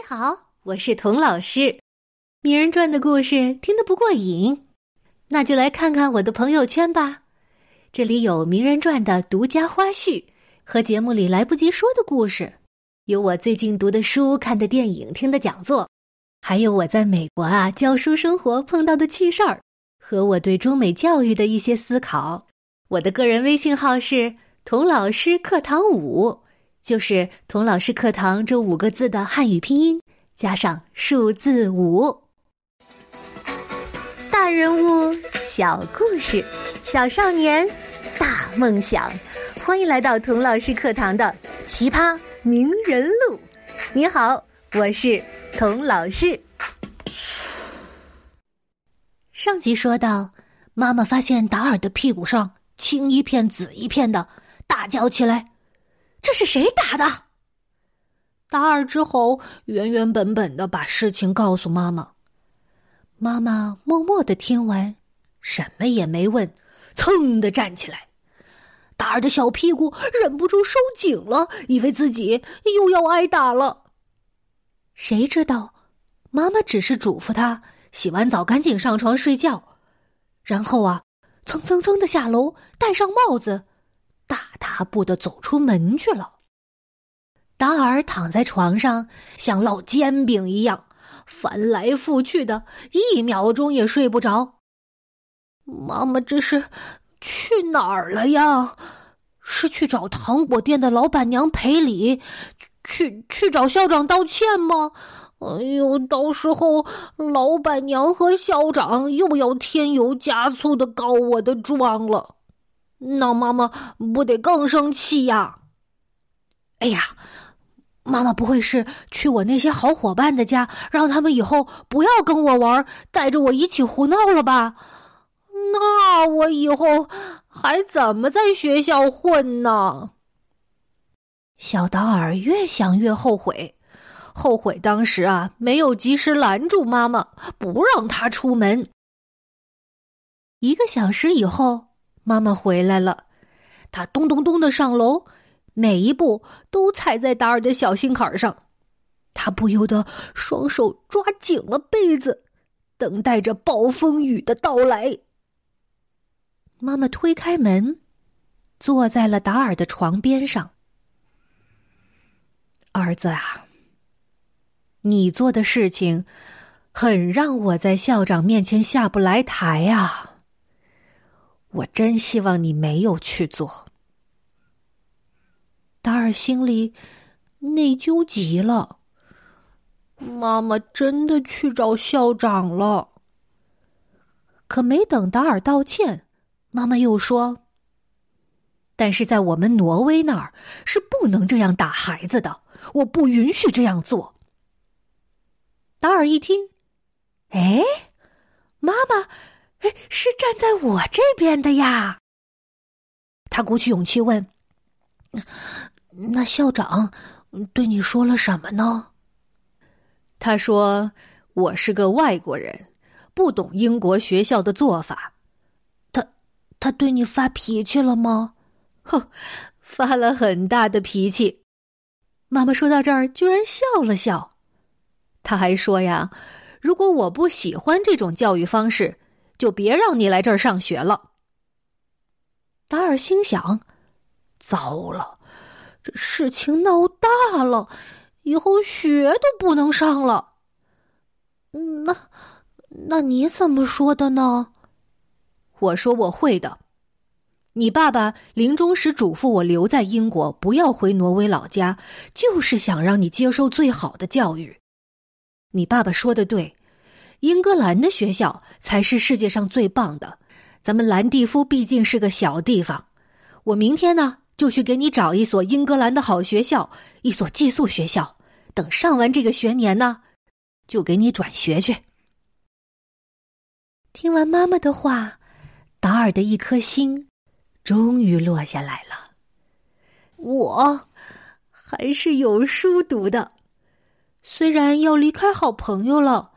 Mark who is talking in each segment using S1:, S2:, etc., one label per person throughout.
S1: 你好，我是童老师。《名人传》的故事听得不过瘾，那就来看看我的朋友圈吧。这里有《名人传》的独家花絮和节目里来不及说的故事，有我最近读的书、看的电影、听的讲座，还有我在美国啊教书生活碰到的趣事儿和我对中美教育的一些思考。我的个人微信号是童老师课堂五。就是童老师课堂这五个字的汉语拼音加上数字五。大人物小故事，小少年大梦想，欢迎来到童老师课堂的奇葩名人录。你好，我是童老师。上集说到，妈妈发现达尔的屁股上青一片紫一片的，大叫起来。这是谁打的？达尔之后原原本本的把事情告诉妈妈。妈妈默默的听完，什么也没问，噌的站起来。达尔的小屁股忍不住收紧了，以为自己又要挨打了。谁知道，妈妈只是嘱咐他洗完澡赶紧上床睡觉，然后啊，蹭蹭蹭的下楼，戴上帽子。大踏步的走出门去了。达尔躺在床上，像烙煎饼一样翻来覆去的，一秒钟也睡不着。妈妈这是去哪儿了呀？是去找糖果店的老板娘赔礼，去去找校长道歉吗？哎呦，到时候老板娘和校长又要添油加醋的告我的状了。那妈妈不得更生气呀？哎呀，妈妈不会是去我那些好伙伴的家，让他们以后不要跟我玩，带着我一起胡闹了吧？那我以后还怎么在学校混呢？小达尔越想越后悔，后悔当时啊没有及时拦住妈妈，不让他出门。一个小时以后。妈妈回来了，她咚咚咚的上楼，每一步都踩在达尔的小心坎上。他不由得双手抓紧了被子，等待着暴风雨的到来。妈妈推开门，坐在了达尔的床边上。儿子啊，你做的事情很让我在校长面前下不来台啊。我真希望你没有去做。达尔心里内疚极了。妈妈真的去找校长了。可没等达尔道歉，妈妈又说：“但是在我们挪威那儿是不能这样打孩子的，我不允许这样做。”达尔一听，哎，妈妈。哎，是站在我这边的呀。他鼓起勇气问：“那校长对你说了什么呢？”他说：“我是个外国人，不懂英国学校的做法。”他他对你发脾气了吗？哼，发了很大的脾气。妈妈说到这儿，居然笑了笑。他还说呀：“如果我不喜欢这种教育方式。”就别让你来这儿上学了。达尔心想：“糟了，这事情闹大了，以后学都不能上了。”那，那你怎么说的呢？我说我会的。你爸爸临终时嘱咐我留在英国，不要回挪威老家，就是想让你接受最好的教育。你爸爸说的对。英格兰的学校才是世界上最棒的，咱们兰蒂夫毕竟是个小地方。我明天呢就去给你找一所英格兰的好学校，一所寄宿学校。等上完这个学年呢，就给你转学去。听完妈妈的话，达尔的一颗心终于落下来了。我还是有书读的，虽然要离开好朋友了。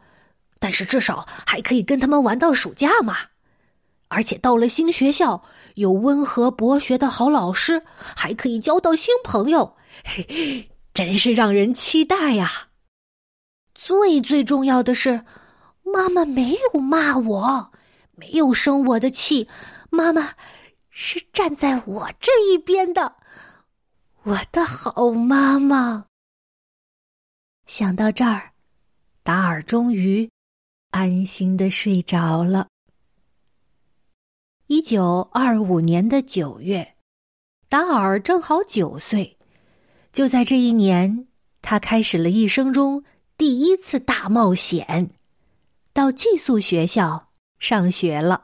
S1: 但是至少还可以跟他们玩到暑假嘛，而且到了新学校，有温和博学的好老师，还可以交到新朋友，嘿，真是让人期待呀。最最重要的是，妈妈没有骂我，没有生我的气，妈妈是站在我这一边的，我的好妈妈。想到这儿，达尔终于安心的睡着了。一九二五年的九月，达尔正好九岁。就在这一年，他开始了一生中第一次大冒险，到寄宿学校上学了。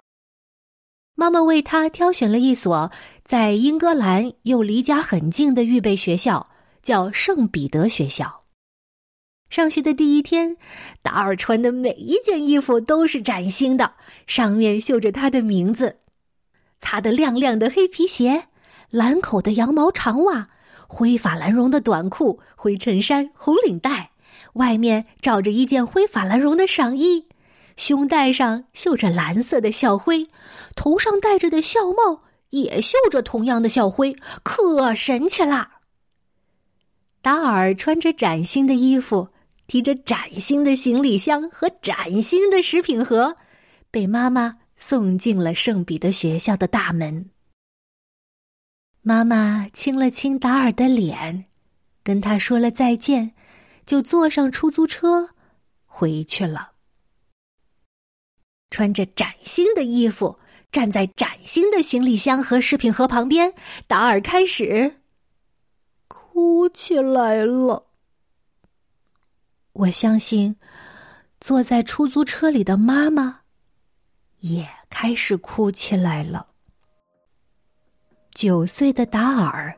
S1: 妈妈为他挑选了一所在英格兰又离家很近的预备学校，叫圣彼得学校。上学的第一天，达尔穿的每一件衣服都是崭新的，上面绣着他的名字，擦得亮亮的黑皮鞋，蓝口的羊毛长袜。灰法兰绒的短裤、灰衬衫、红领带，外面罩着一件灰法兰绒的上衣，胸带上绣着蓝色的校徽，头上戴着的校帽也绣着同样的校徽，可神气啦！达尔穿着崭新的衣服，提着崭新的行李箱和崭新的食品盒，被妈妈送进了圣彼得学校的大门。妈妈亲了亲达尔的脸，跟他说了再见，就坐上出租车回去了。穿着崭新的衣服，站在崭新的行李箱和食品盒旁边，达尔开始哭起来了。我相信，坐在出租车里的妈妈也开始哭起来了。九岁的达尔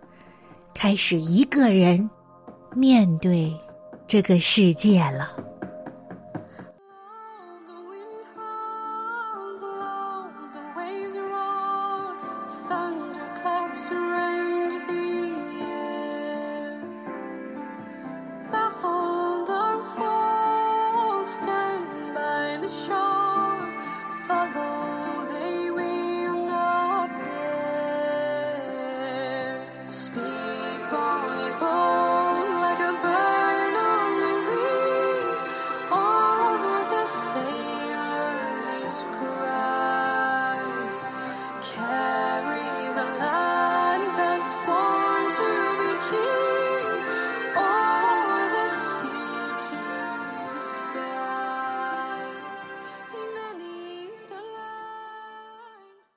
S1: 开始一个人面对这个世界了。